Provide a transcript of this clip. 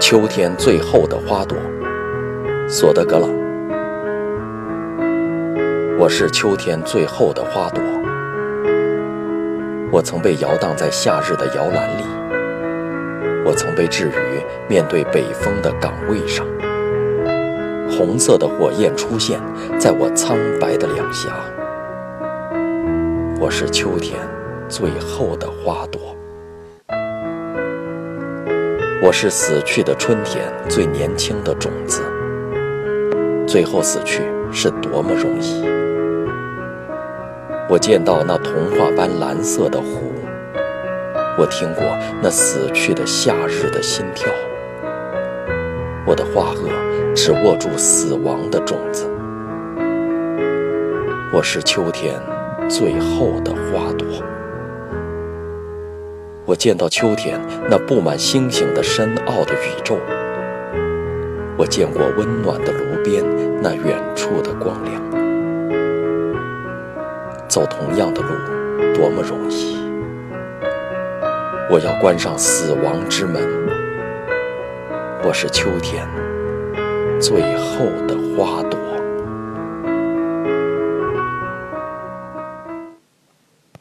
秋天最后的花朵，索德格朗。我是秋天最后的花朵，我曾被摇荡在夏日的摇篮里，我曾被置于面对北风的岗位上。红色的火焰出现在我苍白的两颊。我是秋天最后的花朵。我是死去的春天最年轻的种子，最后死去是多么容易！我见到那童话般蓝色的湖，我听过那死去的夏日的心跳。我的花萼只握住死亡的种子。我是秋天最后的花朵。我见到秋天那布满星星的深奥的宇宙，我见过温暖的炉边那远处的光亮。走同样的路，多么容易！我要关上死亡之门。我是秋天最后的花朵。